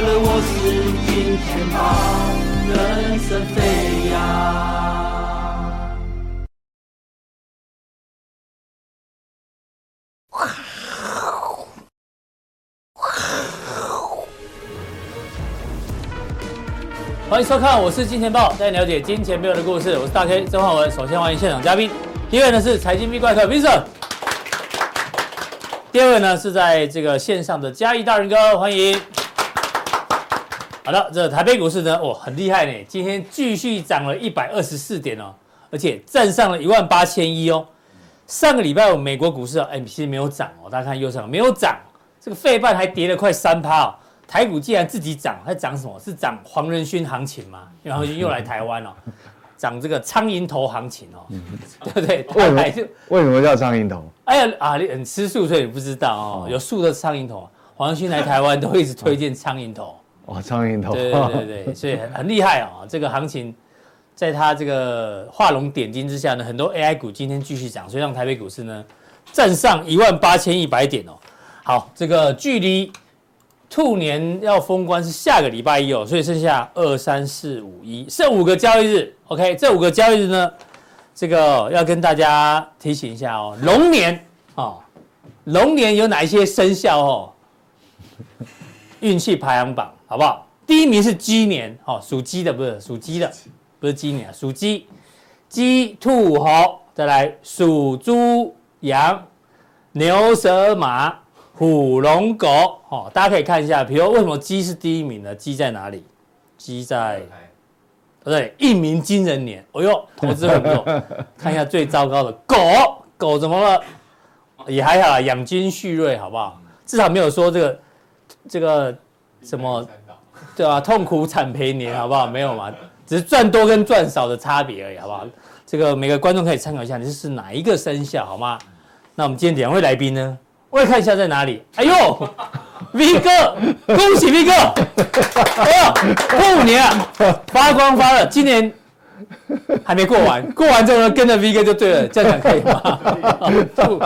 了我是金钱豹，人生飞扬。欢迎收看，我是金钱豹，带你了解金钱背后的故事。我是大 K 曾焕文。首先欢迎现场嘉宾，第一位呢是财经 V 怪客 v i n c e n 第二位呢是在这个线上的嘉义大仁哥，欢迎。好的，这台北股市呢，哦，很厉害呢，今天继续涨了一百二十四点哦，而且站上了一万八千一哦。上个礼拜五美国股市啊，哎，其实没有涨哦，大家看右上没有涨，这个费半还跌了快三趴哦。台股既然自己涨，它涨什么？是涨黄仁勋行情吗？然后又来台湾了，涨这个苍蝇头行情哦，对不对？为什么？为什么叫苍蝇头？哎呀啊，你很吃素，所以你不知道哦。有素的苍蝇头，黄仁勋来台湾都一直推荐苍蝇头。哦，苍蝇头。对对对，所以很很厉害哦。这个行情，在它这个画龙点睛之下呢，很多 AI 股今天继续涨，所以让台北股市呢站上一万八千一百点哦。好，这个距离。兔年要封关是下个礼拜一哦，所以剩下二三四五一，剩五个交易日。OK，这五个交易日呢，这个要跟大家提醒一下哦。龙年哦，龙年有哪一些生肖哦？运气排行榜好不好？第一名是鸡年哦，属鸡的不是属鸡的，不是鸡年啊，属鸡，鸡兔猴，再来属猪羊牛蛇马。虎龙狗，哦，大家可以看一下，比如为什么鸡是第一名呢？鸡在哪里？鸡在，对，一鸣惊人年。哎呦，投资很多。看一下最糟糕的狗，狗怎么了？也还好，养精蓄锐，好不好？至少没有说这个这个什么，对吧？痛苦惨赔年，好不好？没有嘛，只是赚多跟赚少的差别而已，好不好？这个每个观众可以参考一下，你是哪一个生肖，好吗？那我们今天两位来宾呢？我也看一下在哪里。哎呦，V 哥，恭喜 V 哥！哎呀，兔年啊，发光发热。今年还没过完，过完之后呢，跟着 V 哥就对了。这样讲可以吗？兔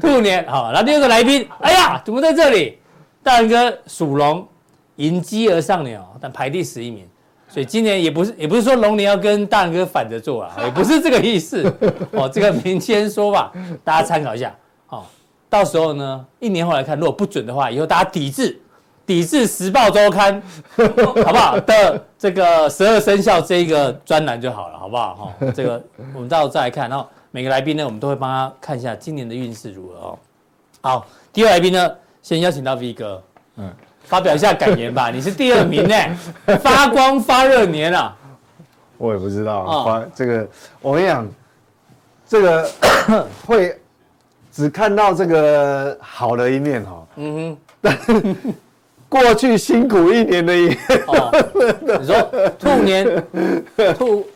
兔年好。然后第二个来宾，哎呀，怎么在这里？大仁哥属龙，迎鸡而上鸟，但排第十一名。所以今年也不是，也不是说龙年要跟大仁哥反着做啊，也不是这个意思。哦，这个民间说法，大家参考一下。哦到时候呢，一年后来看，如果不准的话，以后大家抵制，抵制《时报周刊》，好不好？的这个十二生肖这一个专栏就好了，好不好？哈，这个我们到时候再来看，然后每个来宾呢，我们都会帮他看一下今年的运势如何哦。好，第二来宾呢，先邀请到 V 哥，嗯，发表一下感言吧。你是第二名呢，发光发热年啊。我也不知道，啊，这个我跟你讲，这个 会。只看到这个好的一面哈，嗯哼，但 过去辛苦一年的一面，哦，你说兔年兔，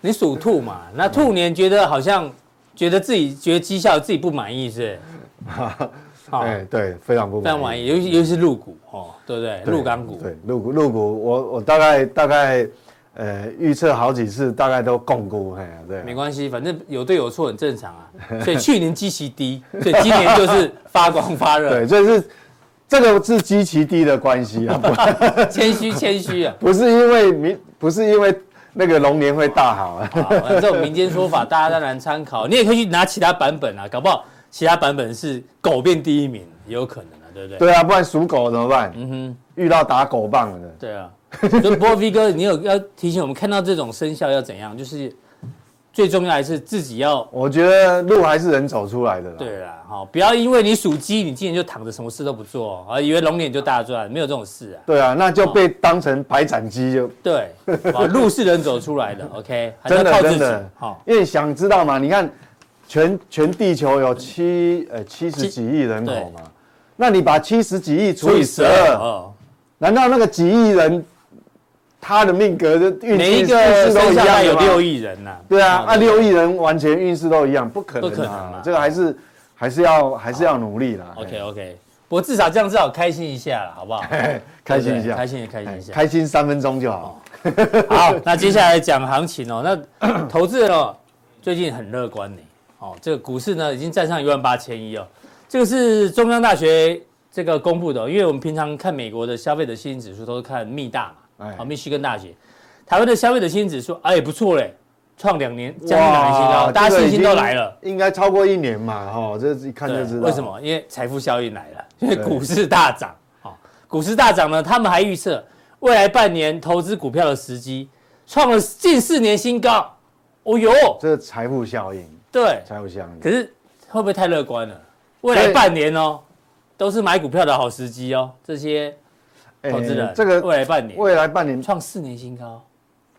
你属兔嘛？那兔年觉得好像觉得自己觉得绩效自己不满意是？哎，对，非常不非常满意，尤其尤其是入股哦，对不对？入港股，对，入股入股，我我大概大概。呃，预测好几次，大概都共估，哎，对，没关系，反正有对有错很正常啊。所以去年基期低，所以今年就是发光发热。对，这是这个是基期低的关系啊。谦虚谦虚啊，不是因为民，不是因为那个龙年会大好啊。这种民间说法，大家当然参考。你也可以去拿其他版本啊，搞不好其他版本是狗变第一名，也有可能啊，对不对？对啊，不然属狗怎么办？嗯哼，遇到打狗棒的。对啊。所以波 V 哥，你有要提醒我们，看到这种生肖要怎样？就是最重要还是自己要。我觉得路还是人走出来的。对啦，好，不要因为你属鸡，你今年就躺着什么事都不做，而以为龙年就大赚，没有这种事啊。对啊，那就被当成白斩鸡就。对，路是人走出来的，OK，真的真的好。因为想知道嘛，你看全全地球有七呃七十几亿人口嘛，那你把七十几亿除以十二，难道那个几亿人？他的命格的运势都一样，有六亿人呐。对啊，那六亿人完全运势都一样，不可能啊！这个还是还是要还是要努力啦。OK OK，不过至少这样至少开心一下了，好不好？开心一下，开心也开心一下，开心三分钟就好。好，那接下来讲行情哦。那 投资人哦，最近很乐观呢。哦，这个股市呢已经站上一万八千一哦。这个是中央大学这个公布的，因为我们平常看美国的消费者信心指数都是看密大嘛，哎好，密西根大学，台湾的消费者信心指数哎也不错嘞，创两年将近两年新高，大家信心都来了。应该超过一年嘛，哈，这一看就知道。为什？么？因为财富效应来了，因为股市大涨，哦，股市大涨呢，他们还预测未来半年投资股票的时机创了近四年新高。哦哟，这是财富效应，对，财富效应。可是会不会太乐观了？未来半年哦，都是买股票的好时机哦。这些投资人，哎这个未来半年，未来半年创四年新高，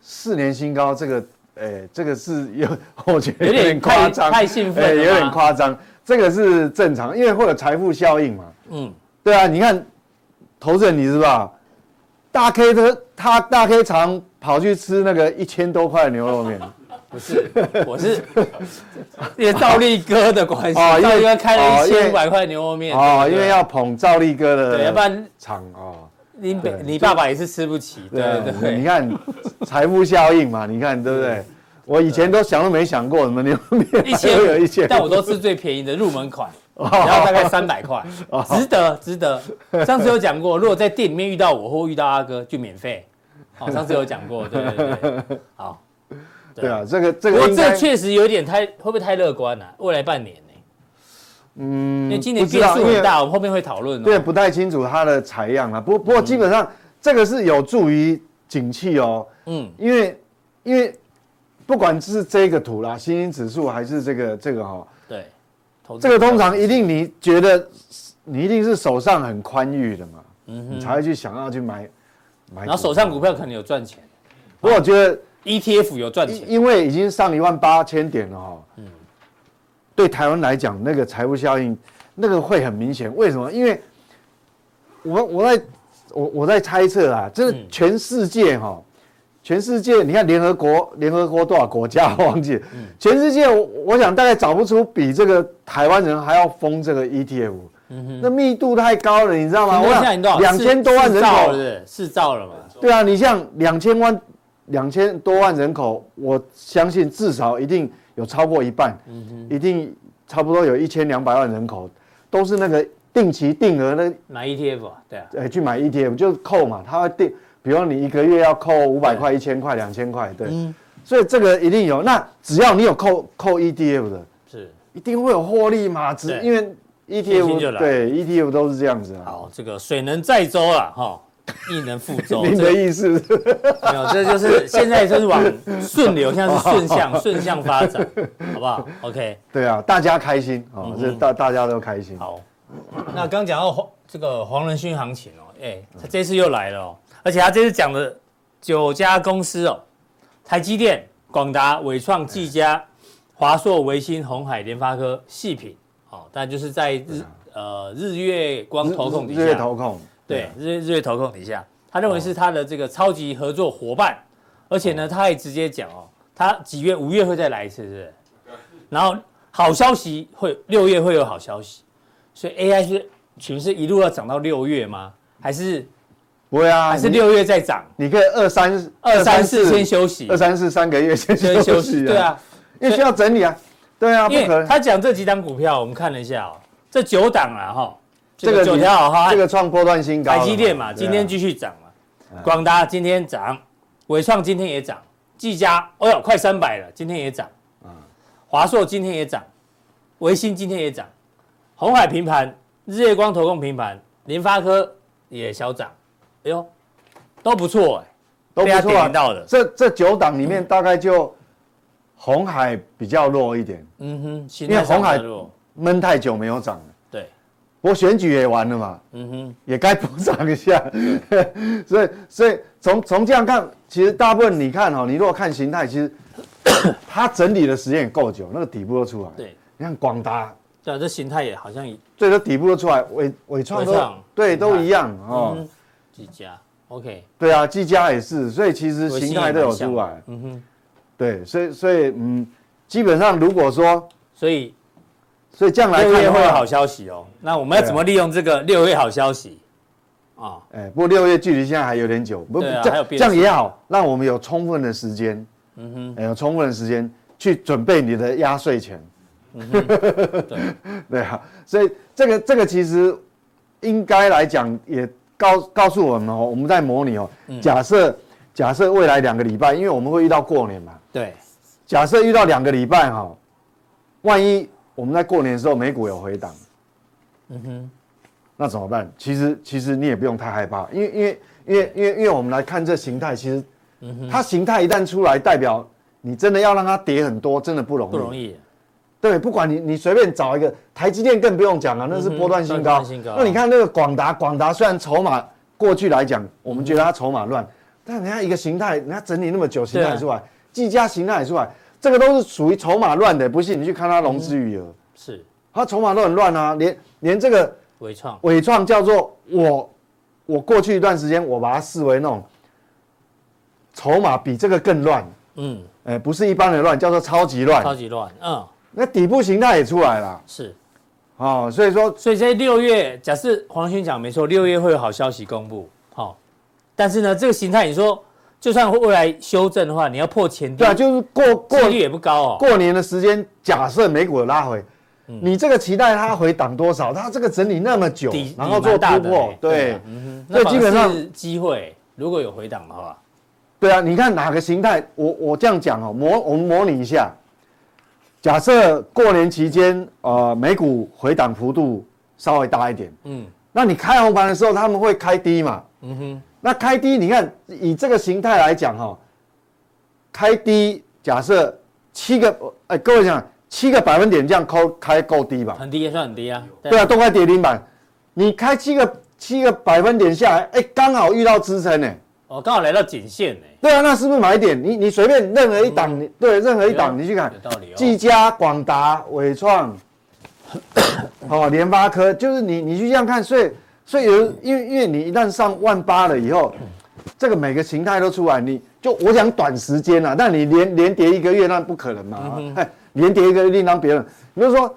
四年新高，这个，哎，这个是有，我觉得有点夸张，太兴奋了，哎，有点夸张。这个是正常，因为会有财富效应嘛。嗯，对啊，你看，投资人你是吧，大 K 的他大 K 常跑去吃那个一千多块的牛肉面。不是，我是因为兆利哥的关系，哦因为兆利哥开了一千五百块牛肉面哦，因为要捧兆利哥的，对，要不然厂哦。你你爸爸也是吃不起，对对对。你看财富效应嘛，你看对不对？我以前都想都没想过，什么牛肉面一千 有一千，但我都吃最便宜的入门款，然后大概三百块，值得值得。上次有讲过，如果在店里面遇到我或遇到阿哥，就免费。好，上次有讲过，对对对。好，对啊，这个这个应该确实有点太会不会太乐观了？未来半年呢？嗯因为今年变数很大，我们后面会讨论。对，不太清楚它的采样啊。不不过基本上这个是有助于景气哦，嗯，因为因为不管是这个图啦，新兴指数还是这个这个哈，对，这个通常一定你觉得你一定是手上很宽裕的嘛，嗯你才会去想要去买买。然后手上股票可能有赚钱不过我觉得。，ETF 有赚钱，因因为已经上一万八千点了哈，嗯，对台湾来讲，那个财富效应那个会很明显。为什么？因为我我在我我在猜测啊，真的全世界哈，全世界你看联合国联合国多少国家我忘记了，全世界我我想大概找不出比这个台湾人还要疯这个 ETF，那密度太高了，你知道吗？我现在你多少？两千多万人口，是四兆了嘛？对啊，你像两千万。两千多万人口，我相信至少一定有超过一半，嗯一定差不多有一千两百万人口，都是那个定期定额的买 ETF 啊，对啊，哎，去买 ETF 就是扣嘛，他会定，比如你一个月要扣五百块、一千块、两千块，对，所以这个一定有。那只要你有扣扣 ETF 的，是一定会有获利嘛？只因为 ETF 对 ETF 都是这样子啊。好，这个水能载舟了哈。亦能覆舟，您的意思没有？这就是现在就是往顺流，现在是顺向顺向发展，好不好？OK。对啊，大家开心哦，这大大家都开心。好，那刚讲到黄这个黄仁勋行情哦，哎，他这次又来了哦，而且他这次讲的九家公司哦，台积电、广达、伟创、技嘉、华硕、微星、红海、联发科、细品，好，但就是在日呃日月光投控底下，日月投控。对，日日月投控底下，他认为是他的这个超级合作伙伴，而且呢，他还直接讲哦，他几月五月会再来一次，是不是？然后好消息会六月会有好消息，所以 AI 是群是一路要涨到六月吗？还是不会啊？还是六月再涨？你可以二三二三四先休息，二三四三个月先先休息，对啊，因为需要整理啊，对啊，因为他讲这几档股票，我们看了一下哦，这九档啊哈。这个九条好汉，这个创波段新高。台积电嘛，今天继续涨嘛。广达今天涨，伟创今天也涨，技嘉，哦呦，快三百了，今天也涨。华硕今天也涨，微星今天也涨，鸿海平盘，日月光投控平盘，联发科也小涨。哎呦，都不错哎，都不错到的。这这九档里面大概就红海比较弱一点。嗯哼，因为红海闷太久没有涨了。我选举也完了嘛，嗯哼，也该补涨一下，所以所以从从这样看，其实大部分你看哈，你如果看形态，其实 它整理的时间也够久，那个底部都出来。对，你看广达，对啊，这形态也好像，对，这底部都出来，纬纬创都对都一样哦。技嘉，OK，对啊，技嘉也是，所以其实形态都有出来。嗯哼，对，所以所以嗯，基本上如果说，所以。所以这样来看六月会有好消息哦。那我们要怎么利用这个六月好消息？啊，哎，不过六月距离现在还有点久，不，这样这样也好，让我们有充分的时间，嗯哼，有充分的时间去准备你的压岁钱。嗯，对。对啊，所以这个这个其实应该来讲也告告诉我们哦，我们在模拟哦，假设假设未来两个礼拜，因为我们会遇到过年嘛，对，假设遇到两个礼拜哈，万一我们在过年的时候美股有回档，嗯哼，那怎么办？其实其实你也不用太害怕，因为因为因为因为因为我们来看这形态，其实，它形态一旦出来，代表你真的要让它跌很多，真的不容易，不容易。对，不管你你随便找一个台积电更不用讲了，那是波段新高。那你看那个广达，广达虽然筹码过去来讲，我们觉得它筹码乱，但人家一个形态，人家整理那么久，形态出来，技嘉形态出来，这个都是属于筹码乱的。不信你去看它融资余额，是。它筹码都很乱啊，连连这个伟创，伟创叫做我我过去一段时间我把它视为那种筹码比这个更乱，嗯，哎，不是一般的乱，叫做超级乱，超级乱，嗯。那底部形态也出来了，是，哦，所以说，所以在六月，假设黄勋讲没错，六月会有好消息公布，好、哦，但是呢，这个形态你说，就算未来修正的话，你要破前低，对啊，就是过过几率也不高哦。过年的时间，假设美股的拉回，嗯、你这个期待它回档多少？它这个整理那么久，然后做突破，对，对啊、嗯，所以基本上是机会，如果有回档的话，对啊，你看哪个形态？我我这样讲哦，模我们模拟一下。假设过年期间，呃，美股回档幅度稍微大一点，嗯，那你开红盘的时候，他们会开低嘛？嗯哼，那开低，你看以这个形态来讲，哈，开低，假设七个，哎，各位讲七个百分点这样扣开够低吧？很低也算很低啊。对啊，都快跌停板，你开七个七个百分点下来，哎，刚好遇到支撑呢。哦，刚好来到颈线呢。对啊，那是不是买点？你你随便任何一档，你对任何一档你去看，有道理哦。技嘉、广达、伟创，哦，联发科，就是你你去这样看，所以所以有因为因为你一旦上万八了以后，这个每个形态都出来，你就我想短时间啊，但你连连跌一个月那不可能嘛，哎，连跌一个月另当别论。比如说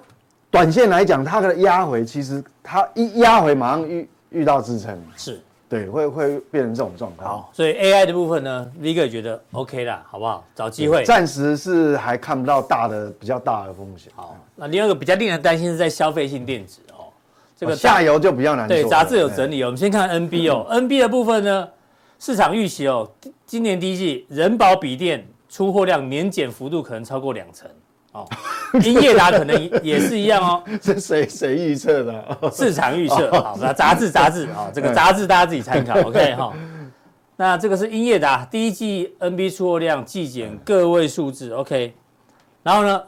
短线来讲，它的压回其实它一压回马上遇遇到支撑，是。对，会会变成这种状态。好，所以 AI 的部分呢，V 哥觉得 OK 啦，好不好？找机会。暂时是还看不到大的比较大的风险。好，那另外一个比较令人担心是在消费性电子哦，这个下游就比较难说。对，杂志有整理哦。我们先看 NB 哦，NB 的部分呢，市场预期哦，今年第一季人保笔电出货量年减幅度可能超过两成。哦，英业达可能也是一样哦。这谁谁预测的？市场预测。好，那杂志杂志啊，这个杂志大家自己参考。OK 哈。那这个是英业达第一季 NB 出货量季减个位数字。OK。然后呢，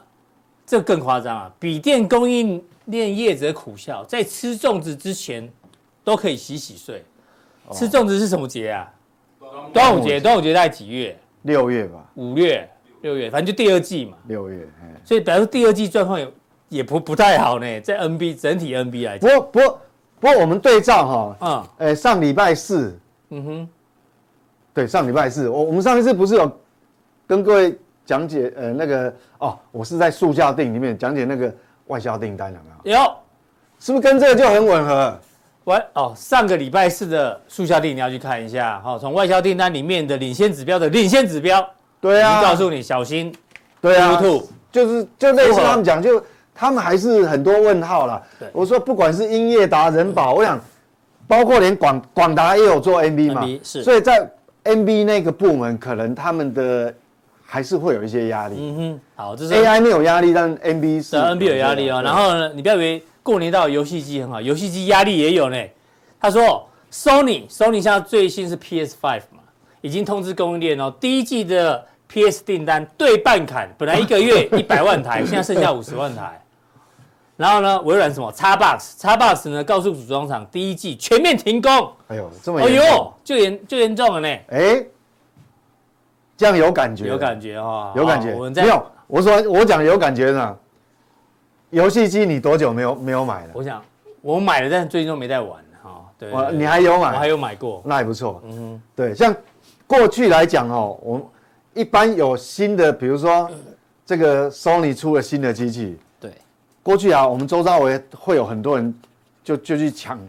这更夸张啊！笔电供应链业者苦笑，在吃粽子之前都可以洗洗睡。吃粽子是什么节啊？端午节。端午节在几月？六月吧。五月。六月，反正就第二季嘛。六月，所以表示第二季状况也也不不太好呢，在 NB 整体 NB 来讲。不过不过不过我们对照哈，嗯，哎，上礼拜四，嗯哼，对，上礼拜四，我我们上一次不是有跟各位讲解，呃，那个哦，我是在速效錠里面讲解那个外销订单有没有？有，是不是跟这个就很吻合？喂，哦，上个礼拜四的速效錠你要去看一下，好，从外销订单里面的领先指标的领先指标。对啊，告诉你小心，对啊，就是就类似他们讲，就他们还是很多问号啦。我说不管是英业达、人宝，我想包括连广广达也有做 NB 嘛，是，所以在 NB 那个部门，可能他们的还是会有一些压力。嗯哼，好，这是 AI 没有压力，但 NB 是 NB 有压力哦。然后呢，你不要以为过年到游戏机很好，游戏机压力也有呢。他说，Sony，Sony 现在最新是 PS5 嘛，已经通知供应链哦，第一季的。PS 订单对半砍，本来一个月 一百万台，现在剩下五十万台。然后呢，微软什么 Xbox，Xbox 呢告诉组装厂，第一季全面停工。哎呦，这么？哎呦，就严就严重了呢。哎，这样有感觉？有感觉哈，有感觉。没有，我说我讲有感觉呢。游戏机你多久没有没有买了？我想我买了，但最近都没在玩哈。对，你还有买？我还有买过，那也不错。嗯哼，对，像过去来讲哦，我。一般有新的，比如说这个 Sony 出了新的机器，对，过去啊，我们周遭围会有很多人就就去抢，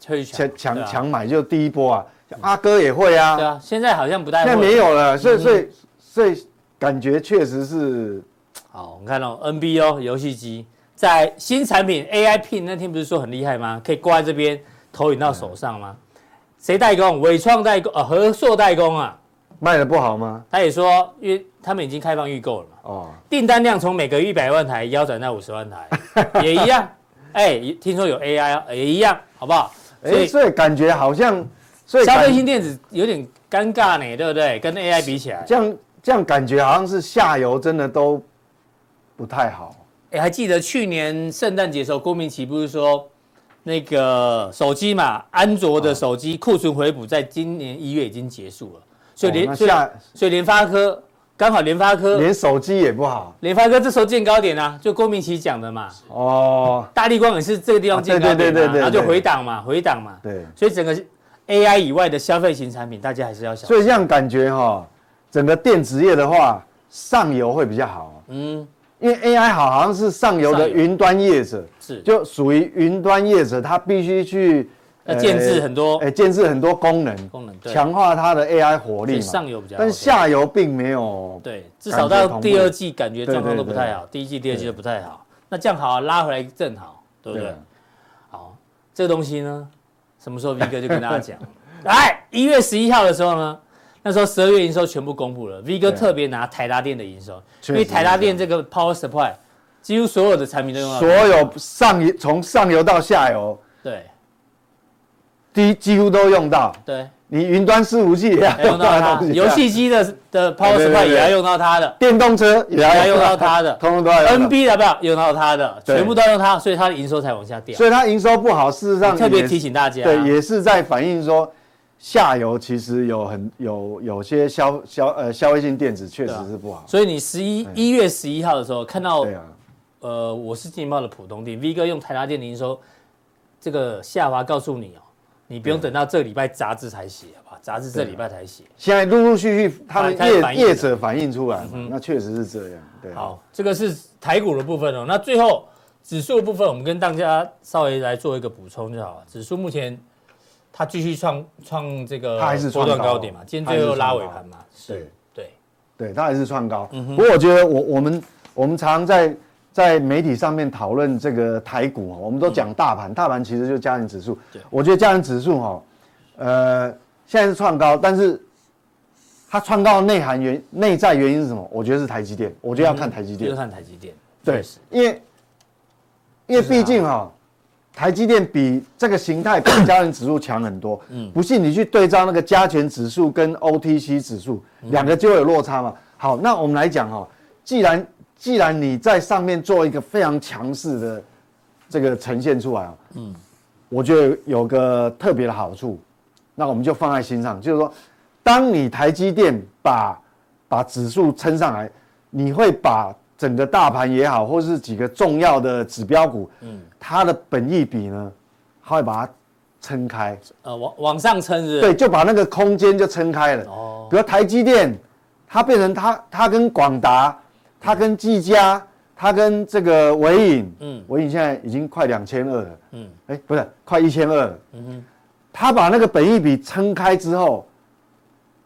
抢抢抢买，就第一波啊，阿哥也会啊，对啊，现在好像不太会，现在没有了，所以所以所以感觉确实是，好，我们看到 NBO，游戏机在新产品 AI Pin 那天不是说很厉害吗？可以挂在这边。投影到手上吗？谁代工？伟创代工啊，和硕代工啊，卖的不好吗？他也说，因为他们已经开放预购了嘛。哦。订单量从每个一百万台腰斩到五十万台，也一样。哎，听说有 AI 也一样，好不好？所以所以感觉好像，所以消费性电子有点尴尬呢，对不对？跟 AI 比起来，这样这样感觉好像是下游真的都不太好。哎，还记得去年圣诞节的时候，郭明奇不是说那个手机嘛，安卓的手机库存回补在今年一月已经结束了，所以联所以所以联发科刚好联发科连手机也不好，联发科这时候见高点啊，就郭明奇讲的嘛。哦，大立光也是这个地方见高点，对对对对，然后就回档嘛，回档嘛。对，所以整个 AI 以外的消费型产品，大家还是要小心。所以这样感觉哈，整个电子业的话，上游会比较好。嗯。因为 AI 好，好像是上游的云端业者，是就属于云端业者，他必须去要建置很多，哎，建置很多功能，功能强化它的 AI 活力嘛。上游比较，但下游并没有。对，至少到第二季感觉状况都不太好，第一季、第二季都不太好。那这样好，拉回来正好，对不对？好，这个东西呢，什么时候 V 哥就跟大家讲？来，一月十一号的时候呢？那时候十二月营收全部公布了，V 哥特别拿台达电的营收，因为台达电这个 power supply，几乎所有的产品都用到。所有上游从上游到下游，对，几几乎都用到。对，你云端伺服器也要用到它，游戏机的的 power supply 也要用到它的，电动车也要用到它。的，通通都要。NB 要不要用到它的？全部都要用它，所以它的营收才往下掉。所以它营收不好，事实上特别提醒大家，对，也是在反映说。下游其实有很有有些消消呃消费性电子确实是不好，所以你十一一月十一号的时候看到，呃，我是金报的普通店 V 哥用台达电营收这个下滑告诉你哦，你不用等到这礼拜杂志才写好吧？杂志这礼拜才写，现在陆陆续续他们业业者反映出来，那确实是这样。对，好，这个是台股的部分哦。那最后指数的部分，我们跟大家稍微来做一个补充就好了。指数目前。它继续创创这个波段高点嘛，今天最后拉尾盘嘛，是，对，对，它还是创高。不过我觉得我我们我们常常在在媒体上面讨论这个台股，我们都讲大盘，大盘其实就是加权指数。我觉得加权指数哈，呃，现在是创高，但是它创高的内涵原内在原因是什么？我觉得是台积电，我觉得要看台积电，就看台积电。对，因为因为毕竟哈。台积电比这个形态比加权指数强很多，嗯，不信你去对照那个加权指数跟 OTC 指数，两个就会有落差嘛。好，那我们来讲哈，既然既然你在上面做一个非常强势的这个呈现出来啊，嗯，我觉得有个特别的好处，那我们就放在心上，就是说，当你台积电把把指数撑上来，你会把。整个大盘也好，或是几个重要的指标股，嗯，它的本益比呢，它会把它撑开，呃，往往上撑是，对，就把那个空间就撑开了。哦，比如台积电，它变成它，它跟广达，它跟技嘉，他跟这个纬颖，嗯，纬颖现在已经快两千二了，嗯，哎，不是，快一千二了，嗯哼，他把那个本益比撑开之后，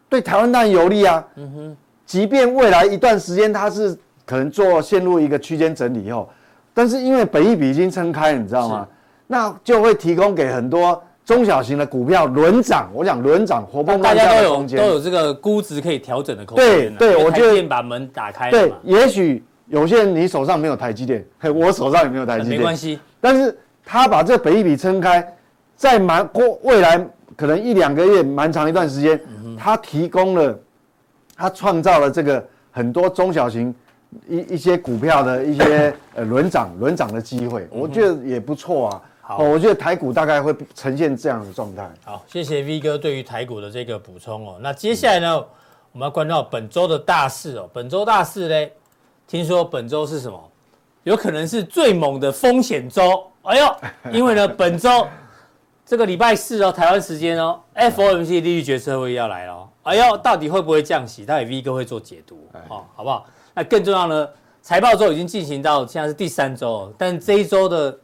对台湾当然有利啊，嗯哼，即便未来一段时间它是。可能做陷入一个区间整理以后，但是因为本益比已经撑开了，你知道吗？那就会提供给很多中小型的股票轮涨。我讲轮涨，活蹦乱跳的空间，都有这个估值可以调整的空间。对对，我觉得把门打开。对，也许有些人你手上没有台积电，嘿，我手上也没有台积电，没关系。但是他把这个本益比撑开，在蛮过未来可能一两个月，蛮长一段时间，他提供了，他创造了这个很多中小型。一一些股票的一些呃轮涨轮涨的机会，我觉得也不错啊。好，我觉得台股大概会呈现这样的状态。好，谢谢 V 哥对于台股的这个补充哦。那接下来呢，我们要关注到本周的大事哦。本周大事嘞，听说本周是什么？有可能是最猛的风险周。哎呦，因为呢，本周这个礼拜四哦，台湾时间哦，FOMC 利率决策会议要来了。哎呦，到底会不会降息？待会 V 哥会做解读哦，好不好？那更重要呢，财报周已经进行到现在是第三周，但这一周的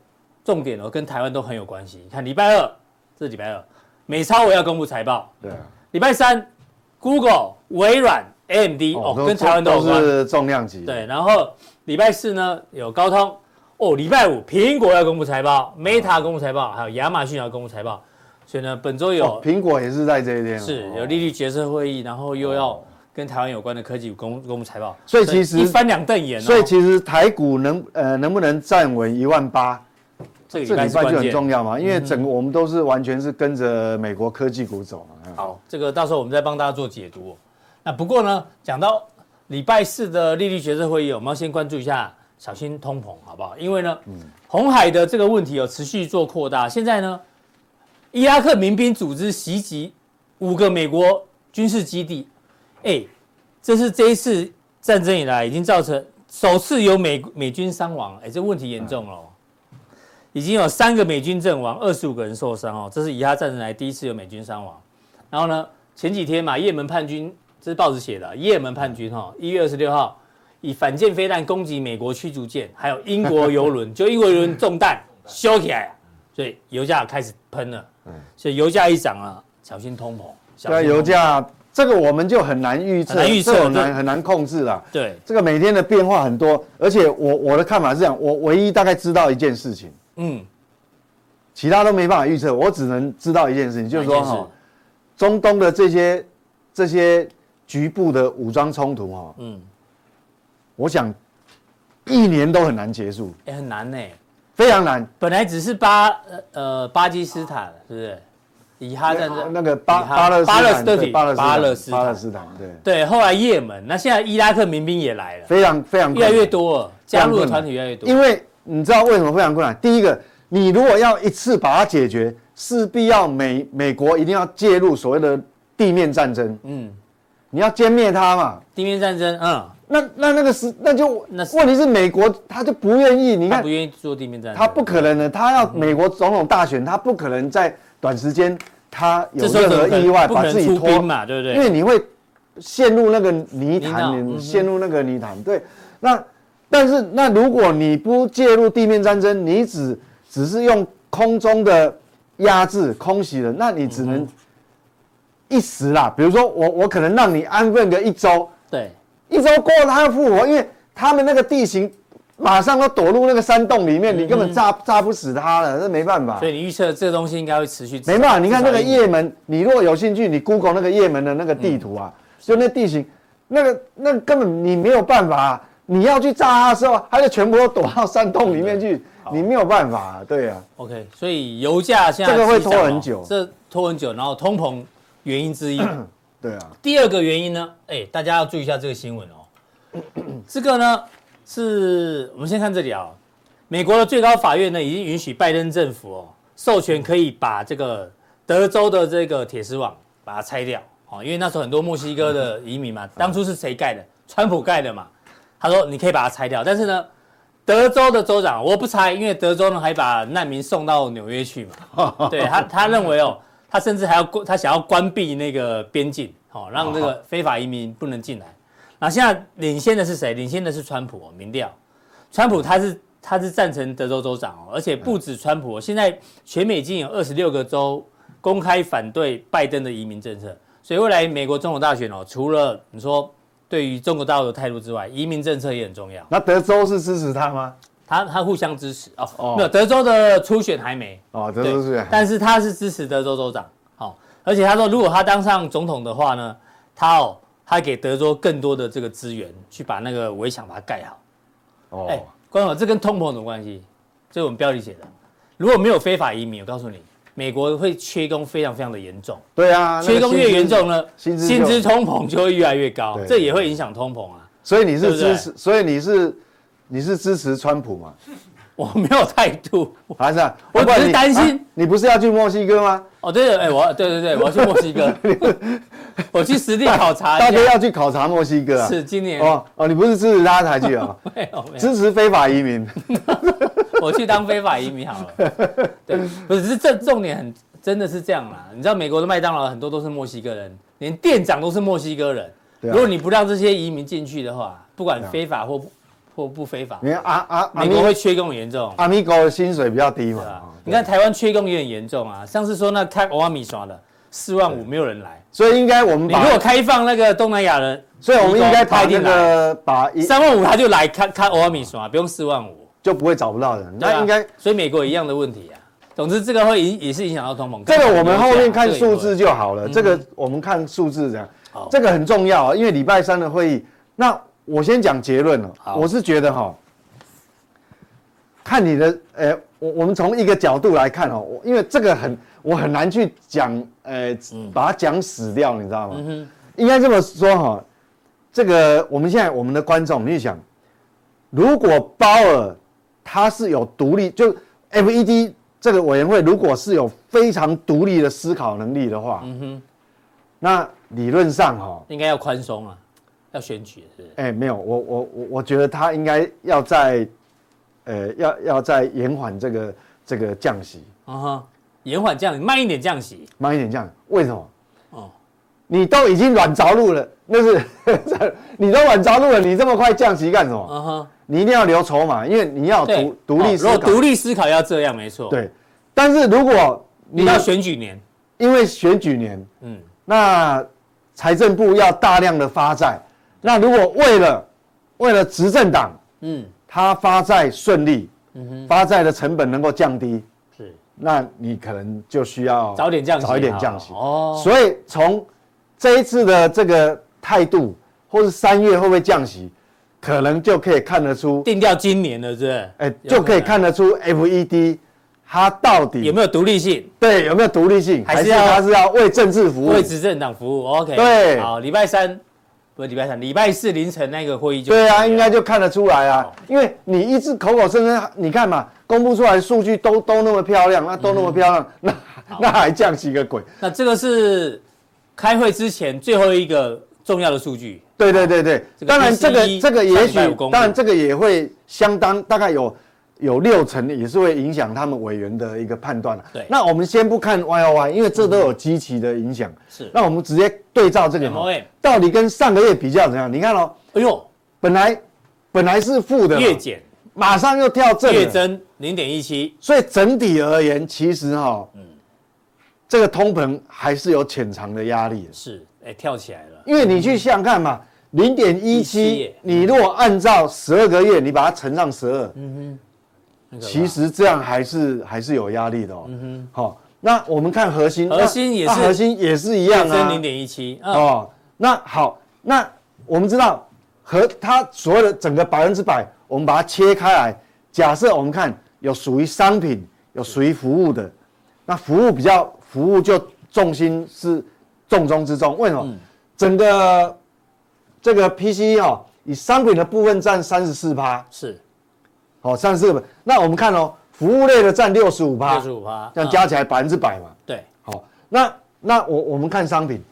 重点哦，跟台湾都很有关系。你看礼拜二，这是礼拜二，美超我要公布财报。对。礼拜三，Google、微软、AMD 哦，跟台湾都有关。都是重量级。对。然后礼拜四呢，有高通。哦，礼拜五苹果要公布财报，Meta 公布财报，还有亚马逊要公布财报。所以呢，本周有苹果也是在这一天，是有利率决策会议，然后又要跟台湾有关的科技公公布财报，所以其实一翻两瞪眼。所以其实台股能呃能不能站稳一万八，这个礼拜就很重要嘛，因为整个我们都是完全是跟着美国科技股走嘛。好，这个到时候我们再帮大家做解读。那不过呢，讲到礼拜四的利率决策会议，我们要先关注一下，小心通膨，好不好？因为呢，红海的这个问题有持续做扩大，现在呢。伊拉克民兵组织袭击五个美国军事基地，哎，这是这一次战争以来已经造成首次有美美军伤亡，哎，这问题严重了，已经有三个美军阵亡，二十五个人受伤哦，这是以哈战争来第一次有美军伤亡。然后呢，前几天嘛，也门叛军，这是报纸写的，也门叛军哈，一月二十六号以反舰飞弹攻击美国驱逐舰，还有英国油轮，就英国油轮中弹修起来，所以油价开始喷了。所以油价一涨啊，小心通膨。对，油价这个我们就很难预测，预测很难很难控制了。对，这个每天的变化很多，而且我我的看法是这样，我唯一大概知道一件事情，嗯，其他都没办法预测，我只能知道一件事情，就是说哈，中东的这些这些局部的武装冲突哈，嗯，我想一年都很难结束，也很难呢。非常难，本来只是巴呃巴基斯坦，是不是？以哈战争那个巴巴勒巴勒斯坦巴勒巴勒斯巴勒斯坦对。对，后来也门，那现在伊拉克民兵也来了，非常非常越来越多了，加入的团体越来越多。因为你知道为什么非常困难？第一个，你如果要一次把它解决，势必要美美国一定要介入所谓的地面战争，嗯，你要歼灭它嘛，地面战争，嗯。那那那个是那就那问题是美国他就不愿意，你看不愿意做地面战争，他不可能的，他要美国总统大选，他不可能在短时间他有任何意外把自己拖嘛，对不对？因为你会陷入那个泥潭，陷入那个泥潭。对，那但是那如果你不介入地面战争，你只只是用空中的压制空袭的，那你只能一时啦。比如说我我可能让你安分个一周，对。一周过了，他要复活，因为他们那个地形，马上都躲入那个山洞里面，你根本炸炸不死他了，那没办法。所以你预测这东西应该会持续。没办法，你看那个叶门，你如果有兴趣，你 Google 那个叶门的那个地图啊，就那地形，那个那个根本你没有办法，你要去炸他的时候，他就全部都躲到山洞里面去，你没有办法，对啊。OK，所以油价现在这个会拖很久，这拖很久，然后通膨原因之一。对啊，第二个原因呢，哎，大家要注意一下这个新闻哦。这个呢，是我们先看这里啊，美国的最高法院呢已经允许拜登政府哦，授权可以把这个德州的这个铁丝网把它拆掉哦，因为那时候很多墨西哥的移民嘛，当初是谁盖的？川普盖的嘛。他说你可以把它拆掉，但是呢，德州的州长我不拆，因为德州呢还把难民送到纽约去嘛。对他，他认为哦。他甚至还要关，他想要关闭那个边境，好让这个非法移民不能进来。那现在领先的是谁？领先的是川普哦，民调。川普他是他是赞成德州州长哦，而且不止川普，哦现在全美已经有二十六个州公开反对拜登的移民政策。所以未来美国总统大选哦，除了你说对于中国大陆的态度之外，移民政策也很重要。那德州是支持他吗？他他互相支持。哦，哦，没有德州的初选还没。哦，德州初选，但是他是支持德州州长，好、哦，而且他说如果他当上总统的话呢，他哦，他给德州更多的这个资源去把那个围墙把它盖好，哦，哎，观众，这跟通膨有什么关系？这是我们标题写的，如果没有非法移民，我告诉你，美国会缺工非常非常的严重，对啊，缺工越严重呢，薪资通膨就会越来越高，这也会影响通膨啊，所以你是支持，所以你是。你是支持川普吗？我没有态度，还是、啊、我只是担心、啊。你不是要去墨西哥吗？哦，对对，哎，我对对对，我要去墨西哥，我去实地考察。大家要去考察墨西哥啊？是今年哦哦，你不是支持他才去啊？没有，支持非法移民。我去当非法移民好了。对，不是，是这重点很真的是这样啦。你知道美国的麦当劳很多都是墨西哥人，连店长都是墨西哥人。啊、如果你不让这些移民进去的话，不管非法或。或不非法，你看阿阿美国会缺工严重，阿米狗的薪水比较低嘛。你看台湾缺工也很严重啊。上次说那开欧阿米刷的四万五没有人来，所以应该我们你如果开放那个东南亚人，所以我们应该把那个把三万五他就来开开欧阿米刷，不用四万五，就不会找不到人。那应该，所以美国一样的问题啊。总之这个会影也是影响到通膨。这个我们后面看数字就好了。这个我们看数字这样，这个很重要啊，因为礼拜三的会议。那我先讲结论了。我是觉得哈，看你的，呃，我我们从一个角度来看哦，因为这个很我很难去讲，呃，把它讲死掉，你知道吗？应该这么说哈，这个我们现在我们的观众，你去想，如果鲍尔他是有独立，就 FED 这个委员会如果是有非常独立的思考能力的话，嗯哼，那理论上哈，应该要宽松啊，要选举是不是？哎，没有，我我我我觉得他应该要在，呃，要要在延缓这个这个降息，啊哈，延缓降息，慢一点降息，慢一点降息，为什么？哦。你都已经软着陆了，那是 你都软着陆了，你这么快降息干什么？嗯哼，你一定要留筹码，因为你要独独立思考。独立思考要这样，没错。对，但是如果你要选举年，因为选举年，嗯，那财政部要大量的发债，那如果为了为了执政党，嗯，他发债顺利，嗯哼，发债的成本能够降低，是，那你可能就需要早点降息，早一点降息。哦。所以从这一次的这个态度，或是三月会不会降息，可能就可以看得出定掉今年了，是不是？哎，就可以看得出 FED 它到底有没有独立性？对，有没有独立性？还是它是要为政治服务？为执政党服务？OK。对，好，礼拜三不是礼拜三，礼拜四凌晨那个会议就对啊，应该就看得出来啊，因为你一直口口声声，你看嘛，公布出来的数据都都那么漂亮，那都那么漂亮，那那还降息个鬼？那这个是。开会之前最后一个重要的数据，对对对对，当然这个这个也许，当然这个也会相当大概有有六成也是会影响他们委员的一个判断。对，那我们先不看 Y O Y，因为这都有积极的影响。是，那我们直接对照这个，到底跟上个月比较怎样？你看哦，哎呦，本来本来是负的，月减，马上又跳正，月增零点一七，所以整体而言，其实哈，嗯。这个通膨还是有潜藏的压力的，是，哎，跳起来了。因为你去想想看嘛，零点一七，你如果按照十二个月，你把它乘上十二，嗯哼，其实这样还是还是有压力的哦。嗯哼，好，那我们看核心，核心也是核心也是一样啊，增零点一七哦。那好，那我们知道和它所有的整个百分之百，我们把它切开来，假设我们看有属于商品，有属于服务的，那服务比较。服务就重心是重中之重，为什么？嗯、整个这个 PCE 哈，以商品的部分占三十四趴，是，好三十四。那我们看哦，服务类的占六十五趴，六十五趴，这样加起来百分之百嘛。对，好，那那我我们看商品，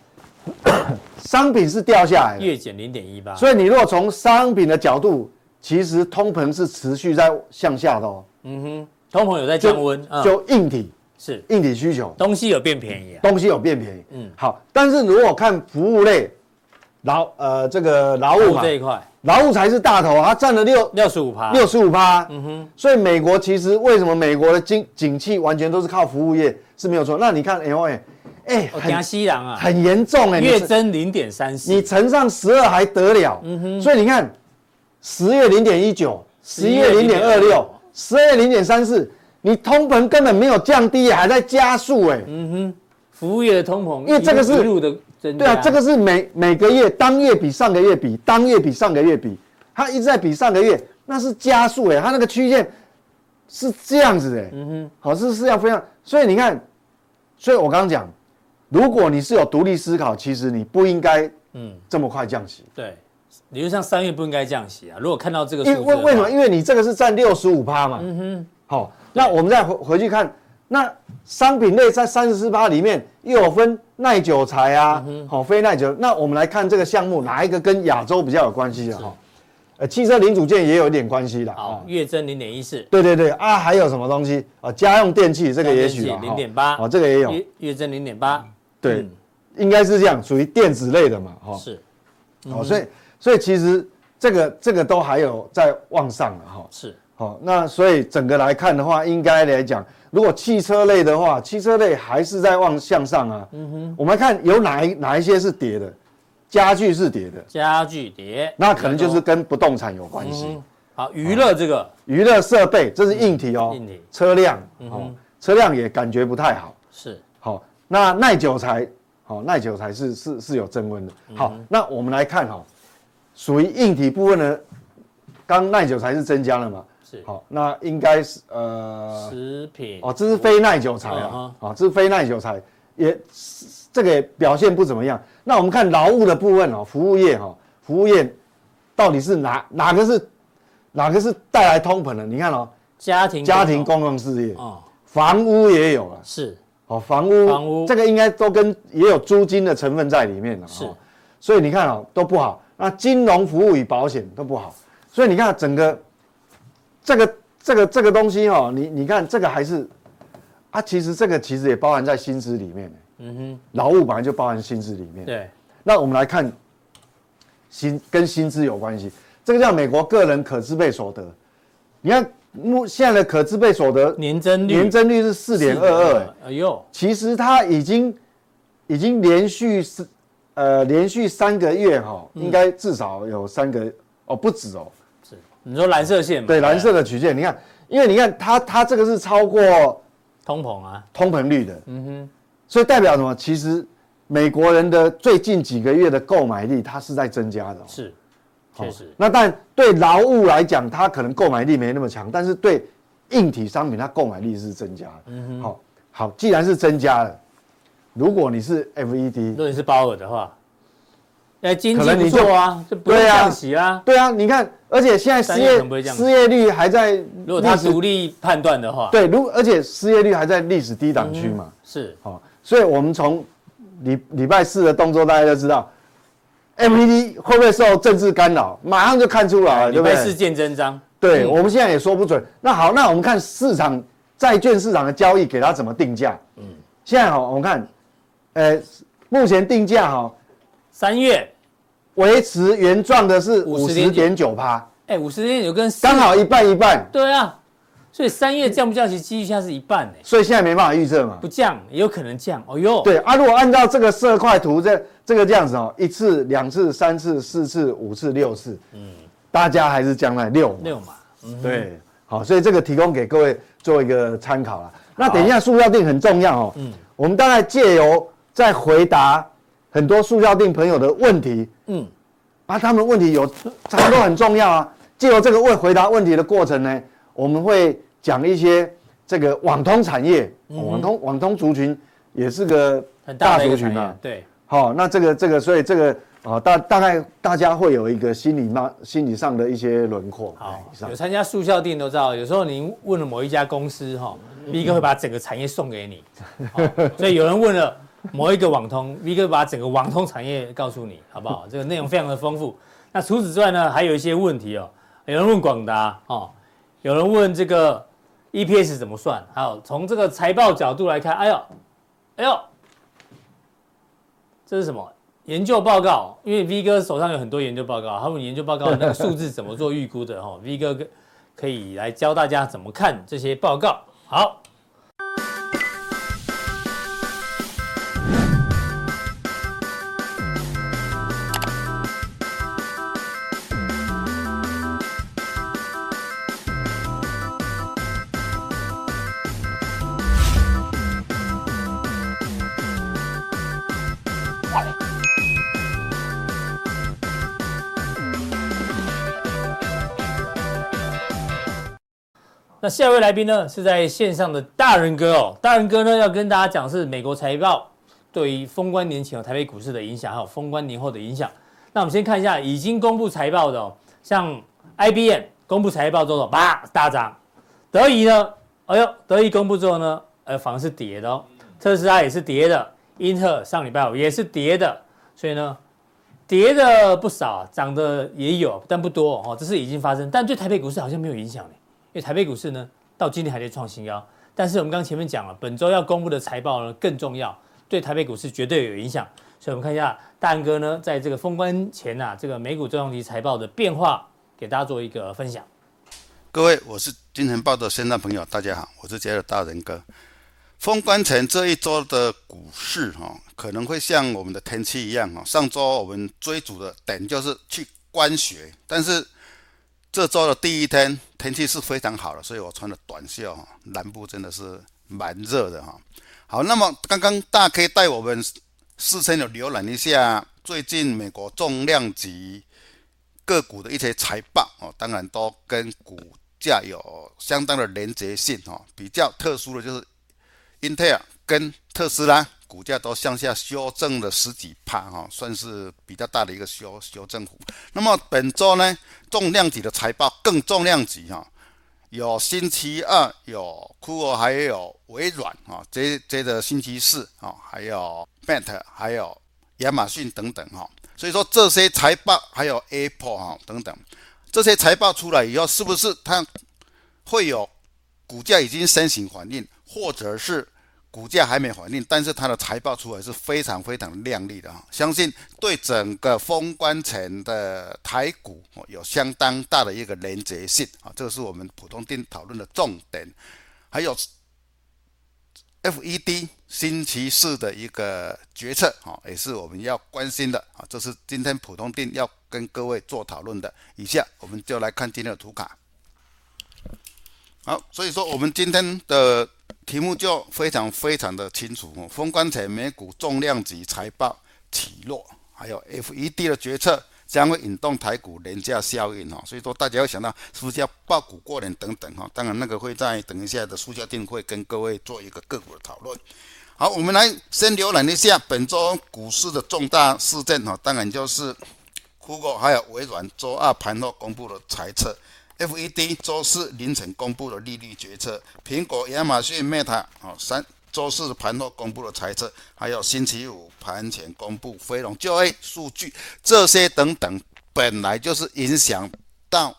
商品是掉下来，月减零点一八。所以你如果从商品的角度，其实通膨是持续在向下的哦。嗯哼，通膨有在降温，就硬体。是硬体需求，东西有变便宜啊，东西有变便宜。嗯，好，但是如果看服务类，劳呃这个劳务嘛这一块，劳务才是大头啊，它占了六六十五趴，六十五趴。嗯哼，所以美国其实为什么美国的经景气完全都是靠服务业是没有错。那你看 L A，哎，很西凉啊，很严重哎，月增零点三四，你乘上十二还得了？嗯哼，所以你看十月零点一九，十一月零点二六，十二月零点三四。你通膨根本没有降低，还在加速哎。嗯哼，服务业的通膨，因为这个是对啊，这个是每每个月当月比上个月比，当月比上个月比，它一直在比上个月，那是加速哎，它那个曲线是这样子的。嗯哼，好，是是要非常，所以你看，所以我刚刚讲，如果你是有独立思考，其实你不应该嗯这么快降息。对，理论上三月不应该降息啊。如果看到这个数字，为为什么？因为你这个是占六十五趴嘛。嗯哼，好。那我们再回回去看，那商品类在三十四趴里面又有分耐久材啊，好、嗯、非耐久。那我们来看这个项目哪一个跟亚洲比较有关系的哈？呃，汽车零组件也有一点关系的。好，月增零点一四。对对对啊，还有什么东西啊？家用电器这个也许零点八。哦，这个也有月增零点八。对，嗯、应该是这样，属于电子类的嘛，哈。是。哦，所以所以其实这个这个都还有在往上的哈。是。好，那所以整个来看的话，应该来讲，如果汽车类的话，汽车类还是在往向上啊。嗯哼，我们看有哪一哪一些是跌的，家具是跌的，家具跌，那可能就是跟不动产有关系。好，娱乐这个，娱乐设备这是硬体哦，硬体，车辆，哦，车辆也感觉不太好。是，好，那耐久材，好，耐久材是是是有增温的。好，那我们来看哈，属于硬体部分呢，刚耐久材是增加了嘛？是，好，那应该是呃，食品。哦，这是非耐久材啊，啊，这是非耐久材，也这个也表现不怎么样。那我们看劳务的部分哦，服务业哈，服务业到底是哪哪个是哪个是带来通膨的？你看哦，家庭家庭公用事业哦。房屋也有了，是，哦，房屋，房屋。这个应该都跟也有租金的成分在里面了，是，所以你看哦，都不好。那金融服务与保险都不好，所以你看整个这个这个这个东西哦，你你看这个还是啊，其实这个其实也包含在薪资里面，嗯哼，劳务本来就包含薪资里面，对。那我们来看薪跟薪资有关系，这个叫美国个人可支配所得，你看。目现在的可支配所得年增率年增率是四点二二，哎呦，其实它已经已经连续是呃连续三个月哈、哦，应该至少有三个哦不止哦，是你说蓝色线吗？对，蓝色的曲线，你看，因为你看它它这个是超过通膨啊，通膨率的，嗯哼，所以代表什么？其实美国人的最近几个月的购买力它是在增加的、哦，是。确实，那但对劳务来讲，它可能购买力没那么强，但是对硬体商品，它购买力是增加的。嗯哼，好，好，既然是增加了，如果你是 FED，如果你是鲍尔的话，哎，经济不错啊，就不用降息啊。对啊，你看，而且现在失业失业率还在，如果他独立判断的话，对，如而且失业率还在历史低档区嘛，是，好，所以我们从礼礼拜四的动作，大家就知道。，MVD 会不会受政治干扰？马上就看出来了，对不对？是见真章。对，嗯、我们现在也说不准。那好，那我们看市场债券市场的交易，给它怎么定价？嗯，现在哈，我们看，呃，目前定价哈，三月维持原状的是五十点九趴。哎，五十点九跟刚好一半一半。对啊。所以三月降不降息几率现在是一半呢？所以现在没办法预测嘛。不降也有可能降。哦哟。对啊，如果按照这个色块图这这个这样子哦，一次、两次、三次、四次、五次、六次，嗯，大家还是将来六六嘛。嗯，对，好，所以这个提供给各位做一个参考啦。那等一下塑料定很重要哦。嗯。我们大概借由在回答很多速效定朋友的问题，嗯，啊，他们问题有很多很重要啊。借由这个问回答问题的过程呢，我们会。讲一些这个网通产业，网通网通族群也是个很大族群啊。对，好，那这个这个，所以这个啊，大大概大家会有一个心理嘛，心理上的一些轮廓。好，有参加速效定都知道，有时候您问了某一家公司哈，V 哥会把整个产业送给你。所以有人问了某一个网通，V 哥把整个网通产业告诉你，好不好？这个内容非常的丰富。那除此之外呢，还有一些问题哦，有人问广达哦，有人问这个。EPS 怎么算？还有从这个财报角度来看，哎呦，哎呦，这是什么研究报告？因为 V 哥手上有很多研究报告，他们研究报告那个数字怎么做预估的？哈，V 哥可以来教大家怎么看这些报告。好。那下一位来宾呢，是在线上的大仁哥哦。大仁哥呢，要跟大家讲是美国财报对于封关年前台北股市的影响，还有封关年后的影响。那我们先看一下已经公布财报的哦，像 IBM 公布财报之后，叭大涨。德仪呢，哎呦，德仪公布之后呢，呃，反而是跌的哦。特斯拉也是跌的，英特尔上礼拜五也是跌的，所以呢，跌的不少，涨的也有，但不多哦。这是已经发生，但对台北股市好像没有影响呢。因为台北股市呢，到今天还在创新高，但是我们刚前面讲了，本周要公布的财报呢更重要，对台北股市绝对有影响。所以，我们看一下大仁哥呢，在这个封关前啊，这个美股重量级财报的变化，给大家做一个分享。各位，我是金钱豹的线上朋友，大家好，我是杰尔大仁哥。封关前这一周的股市哈，可能会像我们的天气一样哈，上周我们追逐的点就是去观雪，但是。这周的第一天天气是非常好的，所以我穿的短袖，南部真的是蛮热的哈。好，那么刚刚大 K 带我们事先有浏览一下最近美国重量级个股的一些财报哦，当然都跟股价有相当的连结性哈。比较特殊的就是英特尔跟特斯拉股价都向下修正了十几趴哈，算是比较大的一个修修正幅。那么本周呢，重量级的财报更重量级哈。有星期二有酷我，还有微软啊，接接着星期四啊，还有 Meta，还有亚马逊等等哈。所以说这些财报还有 Apple 哈等等，这些财报出来以后，是不是它会有股价已经先行反应，或者是？股价还没反应，但是它的财报出来是非常非常亮丽的哈，相信对整个封关前的台股有相当大的一个连结性啊，这个是我们普通錠讨论的重点。还有 FED 星期四的一个决策啊，也是我们要关心的啊，这是今天普通錠要跟各位做讨论的。以下我们就来看今天的图卡。好，所以说我们今天的。题目就非常非常的清楚哦，封关前美股重量级财报起落，还有 FED 的决策将会引动台股廉价效应哈，所以说大家要想到是不是要爆股过年等等哈，当然那个会在等一下的速效錠会跟各位做一个个股的讨论。好，我们来先浏览一下本周股市的重大事件哈，当然就是 Google 还有微软周二盘后公布的财测。FED 周四凌晨公布的利率决策，苹果、亚马逊、Meta 哦，三周四盘后公布的财测，还有星期五盘前公布非农就业数据，这些等等，本来就是影响到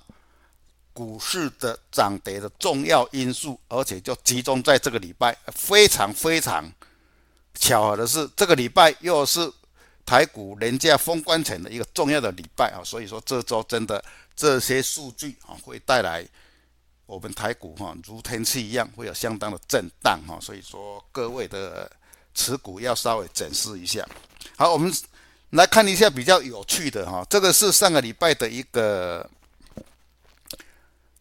股市的涨跌的重要因素，而且就集中在这个礼拜。非常非常巧合的是，这个礼拜又是台股连假封关前的一个重要的礼拜啊，所以说这周真的。这些数据啊，会带来我们台股哈，如天气一样，会有相当的震荡哈。所以说，各位的持股要稍微检视一下。好，我们来看一下比较有趣的哈，这个是上个礼拜的一个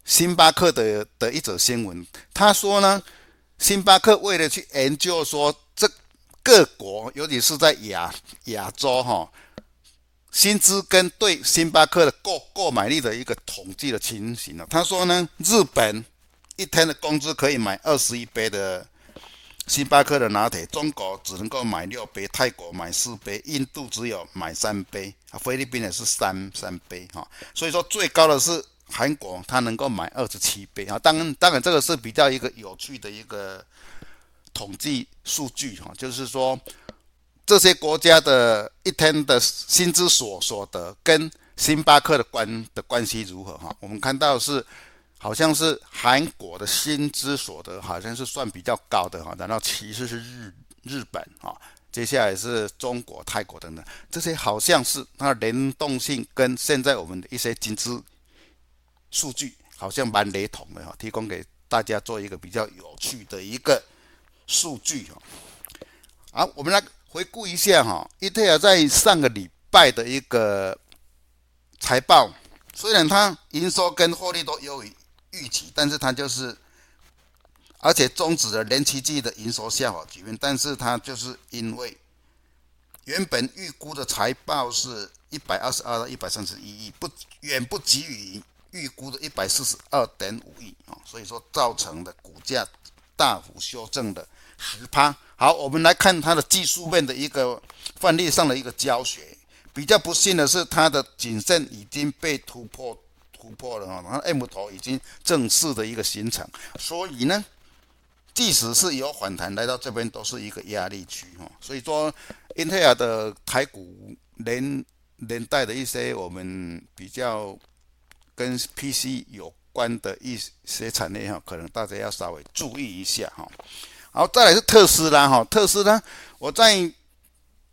星巴克的的一则新闻。他说呢，星巴克为了去研究说，这各国，尤其是在亚亚洲哈。薪资跟对星巴克的购购买力的一个统计的情形呢？他说呢，日本一天的工资可以买二十一杯的星巴克的拿铁，中国只能够买六杯，泰国买四杯，印度只有买三杯，啊，菲律宾也是三三杯哈。所以说最高的是韩国，它能够买二十七杯啊。当然，当然这个是比较一个有趣的一个统计数据哈，就是说。这些国家的一天的薪资所所得跟星巴克的关的关系如何？哈，我们看到是好像是韩国的薪资所得好像是算比较高的哈，然后其次是日日本哈，接下来是中国、泰国等等，这些好像是它的联动性跟现在我们的一些薪资数据好像蛮雷同的哈，提供给大家做一个比较有趣的一个数据哈。好，我们来。回顾一下哈，英特尔在上个礼拜的一个财报，虽然它营收跟获利都优于预期，但是它就是，而且终止了连七季的营收下滑局面，但是它就是因为原本预估的财报是一百二十二到一百三十一亿，不远不及于预估的一百四十二点五亿啊，所以说造成的股价大幅修正的十趴。好，我们来看它的技术面的一个范例上的一个教学。比较不幸的是，它的颈线已经被突破突破了啊，然后 M 头已经正式的一个形成，所以呢，即使是有反弹来到这边，都是一个压力区哈。所以说，英特尔的台股连连带的一些我们比较跟 PC 有关的一些产业哈，可能大家要稍微注意一下哈。好，再来是特斯拉哈，特斯拉我在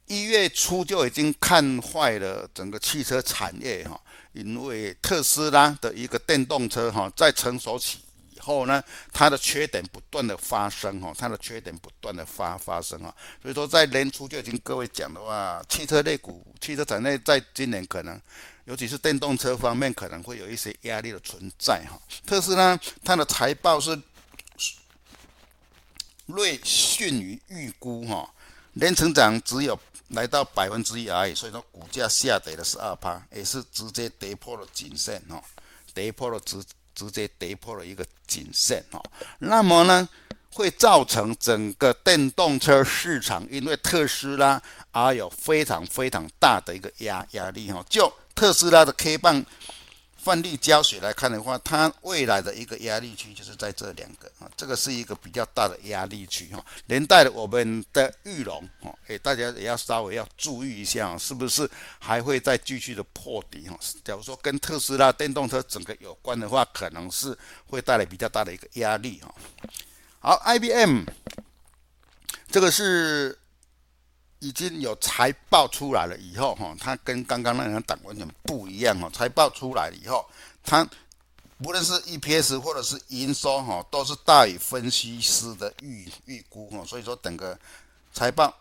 一月初就已经看坏了整个汽车产业哈，因为特斯拉的一个电动车哈，在成熟期以后呢，它的缺点不断的发生哈，它的缺点不断的发发生哈，所以说在年初就已经各位讲的话，汽车类股、汽车产业在今年可能，尤其是电动车方面可能会有一些压力的存在哈。特斯拉它的财报是。略逊于预估哈，年成长只有来到百分之一而已，所以说股价下跌了十二趴，也是直接跌破了颈线哈，跌破了直直接跌破了一个颈线哈，那么呢，会造成整个电动车市场因为特斯拉而有非常非常大的一个压压力哈，就特斯拉的 K 棒。范例胶水来看的话，它未来的一个压力区就是在这两个啊，这个是一个比较大的压力区哈。连带的我们的玉龙哈，诶，大家也要稍微要注意一下，是不是还会再继续的破底哈？假如说跟特斯拉电动车整个有关的话，可能是会带来比较大的一个压力哈。好，IBM 这个是。已经有财报出来了以后，哈，它跟刚刚那两档完全不一样，哈。财报出来了以后，它不论是 EPS 或者是营收，哈，都是大于分析师的预预估，哈。所以说，整个财报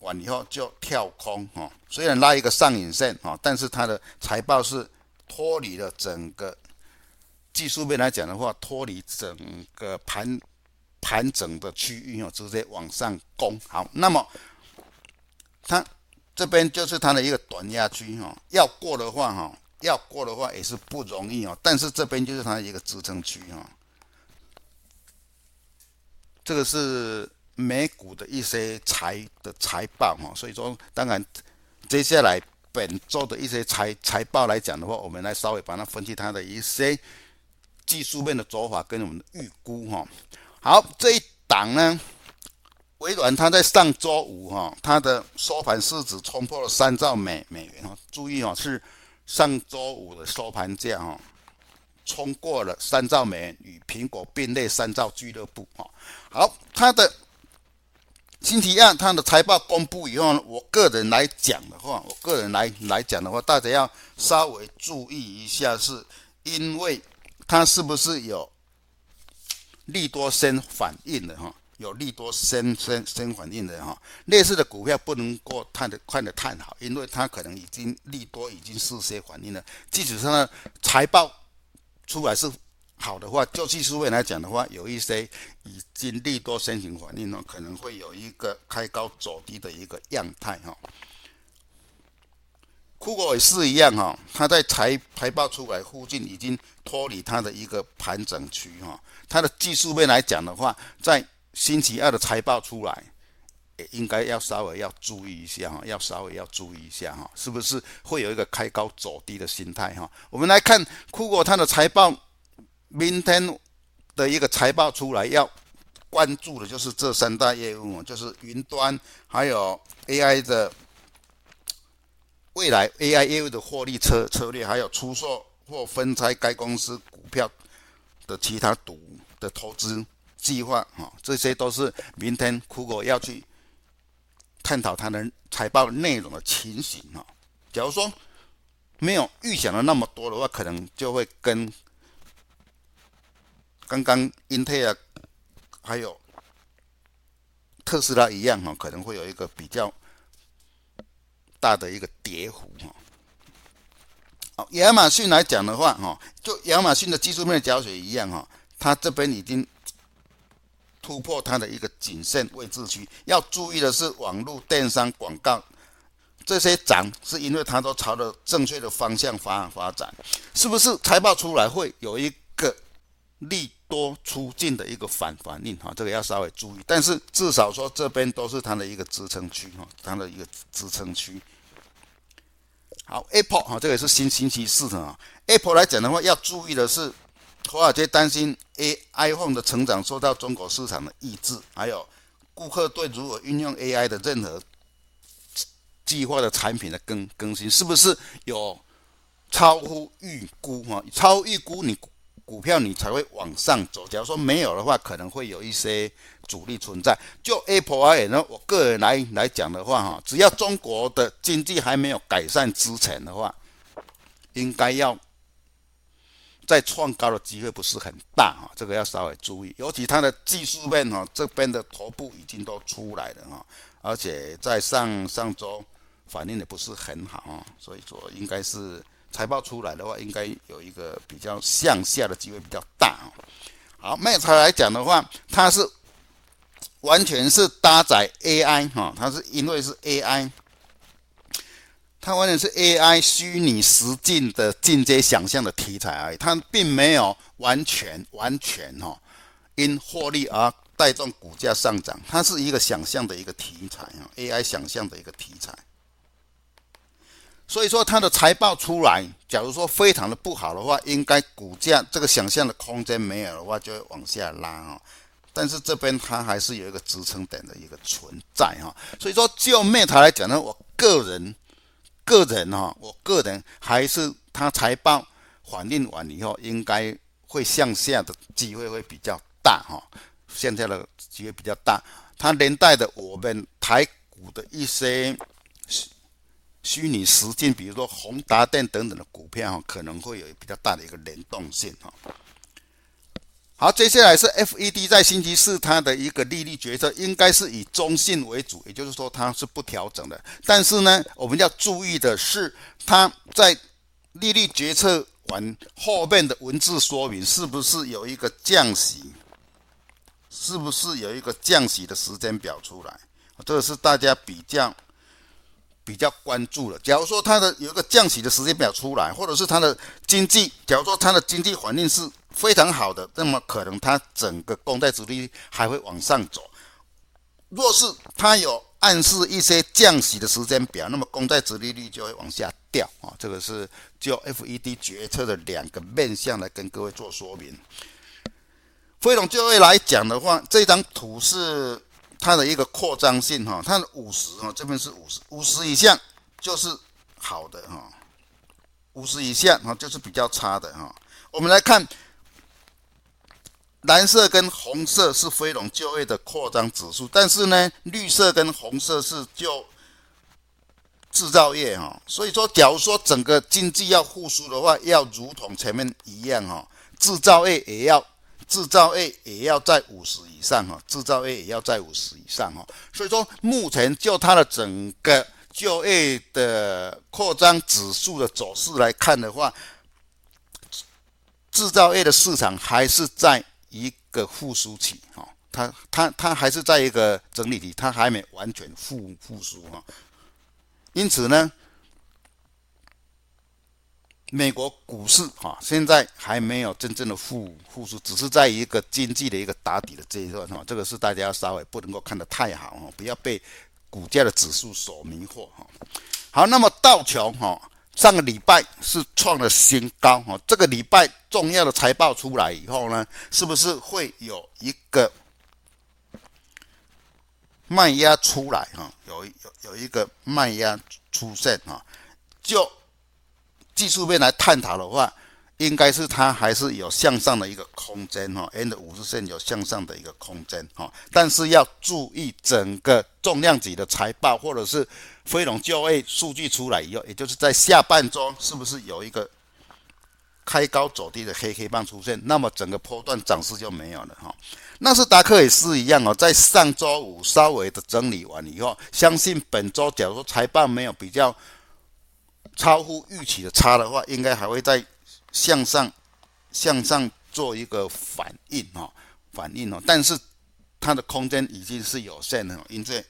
完以后就跳空，哈。虽然拉一个上影线，哈，但是它的财报是脱离了整个技术面来讲的话，脱离整个盘盘整的区域，哈，直接往上攻。好，那么。它这边就是它的一个短压区哈，要过的话哈，要过的话也是不容易哦。但是这边就是它的一个支撑区哈。这个是美股的一些财的财报哈，所以说当然接下来本周的一些财财报来讲的话，我们来稍微把它分析它的一些技术面的走法跟我们的预估哈。好，这一档呢。微软它在上周五哈，它的收盘市值冲破了三兆美美元哈。注意哦，是上周五的收盘价哈，冲过了三兆美元，与苹果并列三兆俱乐部哈。好，它的星期二它的财报公布以后呢，我个人来讲的话，我个人来来讲的话，大家要稍微注意一下，是因为它是不是有利多先反应的哈？有利多先先先反应的哈，类似的股票不能过看的看的太好，因为它可能已经利多已经事先反应了。即使它的财报出来是好的话，就技术面来讲的话，有一些已经利多先行反应了，可能会有一个开高走低的一个样态哈。酷狗也是一样哈，它在财财报出来附近已经脱离它的一个盘整区哈，它的技术面来讲的话，在星期二的财报出来，应该要稍微要注意一下哈，要稍微要注意一下哈，是不是会有一个开高走低的心态哈？我们来看酷果它的财报，明天的一个财报出来，要关注的就是这三大业务，就是云端，还有 AI 的未来 AI 业务的获利策策略，还有出售或分拆该公司股票的其他赌的投资。计划哈，这些都是明天酷狗要去探讨它的财报内容的情形哈。假如说没有预想的那么多的话，可能就会跟刚刚英特尔还有特斯拉一样哈，可能会有一个比较大的一个跌幅哈。好，亚马逊来讲的话哈，就亚马逊的技术面的教学一样哈，它这边已经。突破它的一个颈线位置区，要注意的是网络电商广告这些涨，是因为它都朝着正确的方向发发展，是不是？财报出来会有一个利多出尽的一个反反应哈，这个要稍微注意。但是至少说这边都是它的一个支撑区哈，它的一个支撑区。好，Apple 哈，这个也是新星期四的啊。Apple 来讲的话，要注意的是。华尔街担心 A iPhone 的成长受到中国市场的抑制，还有顾客对如何运用 AI 的任何计划的产品的更更新，是不是有超乎预估？哈，超预估你股票你才会往上走。假如说没有的话，可能会有一些阻力存在。就 Apple 而言呢，我个人来来讲的话，哈，只要中国的经济还没有改善之前的话，应该要。再创高的机会不是很大哈，这个要稍微注意。尤其它的技术面哈，这边的头部已经都出来了哈，而且在上上周反应的不是很好哈，所以说应该是财报出来的话，应该有一个比较向下的机会比较大。好，卖超来讲的话，它是完全是搭载 AI 哈，它是因为是 AI，它完全是 AI 虚拟实境的进阶想象的题材而已，它并没有完全完全哈因获利而带动股价上涨，它是一个想象的一个题材啊，AI 想象的一个题材。所以说它的财报出来，假如说非常的不好的话，应该股价这个想象的空间没有的话，就会往下拉啊。但是这边它还是有一个支撑点的一个存在哈。所以说就 Meta 来讲呢，我个人个人哈，我个人还是它财报反映完以后，应该会向下的机会会比较大哈，现在的机会比较大。它连带的我们台股的一些。虚拟实境，比如说宏达电等等的股票哈，可能会有比较大的一个联动性哈。好，接下来是 FED 在星期四它的一个利率决策，应该是以中性为主，也就是说它是不调整的。但是呢，我们要注意的是，它在利率决策完后面的文字说明是不是有一个降息，是不是有一个降息的时间表出来？这个是大家比较。比较关注的。假如说它的有一个降息的时间表出来，或者是它的经济，假如说它的经济环境是非常好的，那么可能它整个公债殖利率还会往上走。若是它有暗示一些降息的时间表，那么公债殖利率就会往下掉啊。这个是就 FED 决策的两个面向来跟各位做说明。非农就业来讲的话，这张图是。它的一个扩张性哈，它的五十哈，这边是五十，五十以下就是好的哈，五十以下哈就是比较差的哈。我们来看，蓝色跟红色是非农就业的扩张指数，但是呢，绿色跟红色是就制造业哈。所以说，假如说整个经济要复苏的话，要如同前面一样哈，制造业也要。制造业也要在五十以上哈，制造业也要在五十以上哈，所以说目前就它的整个就业的扩张指数的走势来看的话，制造业的市场还是在一个复苏期哈，它它它还是在一个整理期，它还没完全复复苏哈，因此呢。美国股市哈，现在还没有真正的复复苏，只是在一个经济的一个打底的阶段哈。这个是大家稍微不能够看得太好哈，不要被股价的指数所迷惑哈。好，那么道琼哈，上个礼拜是创了新高哈。这个礼拜重要的财报出来以后呢，是不是会有一个卖压出来哈？有有有一个卖压出现哈，就。技术面来探讨的话，应该是它还是有向上的一个空间哈，N 的五十线有向上的一个空间哈，但是要注意整个重量级的财报或者是非农就业数据出来以后，也就是在下半周是不是有一个开高走低的黑黑棒出现，那么整个波段涨势就没有了哈。纳斯达克也是一样哦，在上周五稍微的整理完以后，相信本周假如说财报没有比较。超乎预期的差的话，应该还会在向上向上做一个反应哈，反应哦。但是它的空间已经是有限的，因为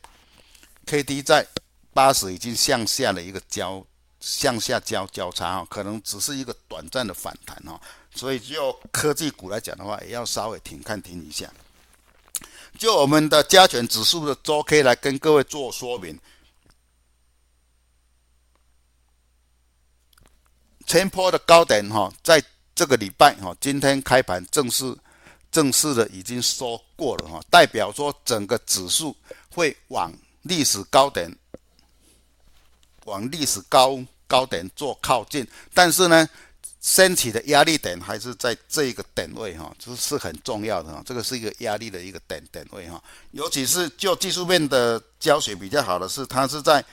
K D 在八十已经向下的一个交向下交交叉哈，可能只是一个短暂的反弹哈。所以就科技股来讲的话，也要稍微停看停一下。就我们的加权指数的周 K 来跟各位做说明。前坡的高点哈，在这个礼拜哈，今天开盘正式正式的已经说过了哈，代表说整个指数会往历史高点，往历史高高点做靠近，但是呢，升起的压力点还是在这个点位哈，这是很重要的哈，这个是一个压力的一个点点位哈，尤其是就技术面的教学比较好的是，它是在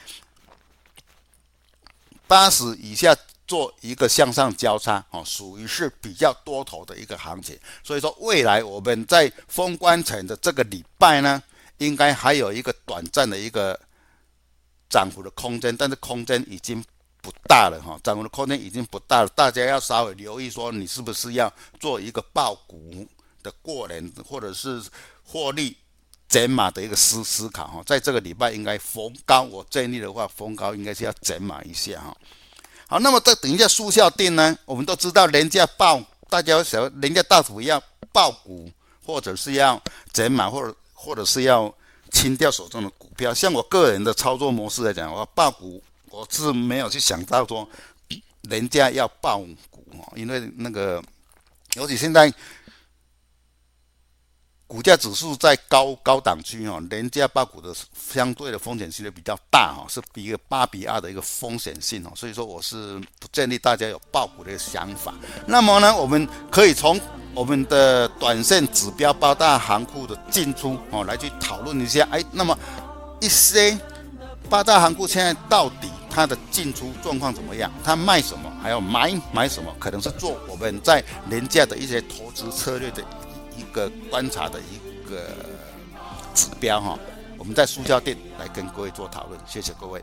八十以下。做一个向上交叉，哦，属于是比较多头的一个行情，所以说未来我们在封关前的这个礼拜呢，应该还有一个短暂的一个涨幅的空间，但是空间已经不大了哈，涨幅的空间已经不大了，大家要稍微留意说，你是不是要做一个爆股的过年，或者是获利减码的一个思思考哈，在这个礼拜应该逢高，我建议的话，逢高应该是要减码一下哈。好，那么这等一下速效定呢，我们都知道人家爆，大家想人家大幅要爆股，或者是要减码，或者或者是要清掉手中的股票。像我个人的操作模式来讲，我爆股我是没有去想到说人家要爆股啊，因为那个尤其现在。股价指数在高高档区哦，廉价爆股的相对的风险性就比较大哈，是比一个八比二的一个风险性哦，所以说我是不建议大家有爆股的想法。那么呢，我们可以从我们的短线指标八大行库的进出哦来去讨论一下，哎，那么一些八大行库现在到底它的进出状况怎么样？它卖什么？还要买买什么？可能是做我们在廉价的一些投资策略的。一个观察的一个指标哈，我们在速效店来跟各位做讨论，谢谢各位。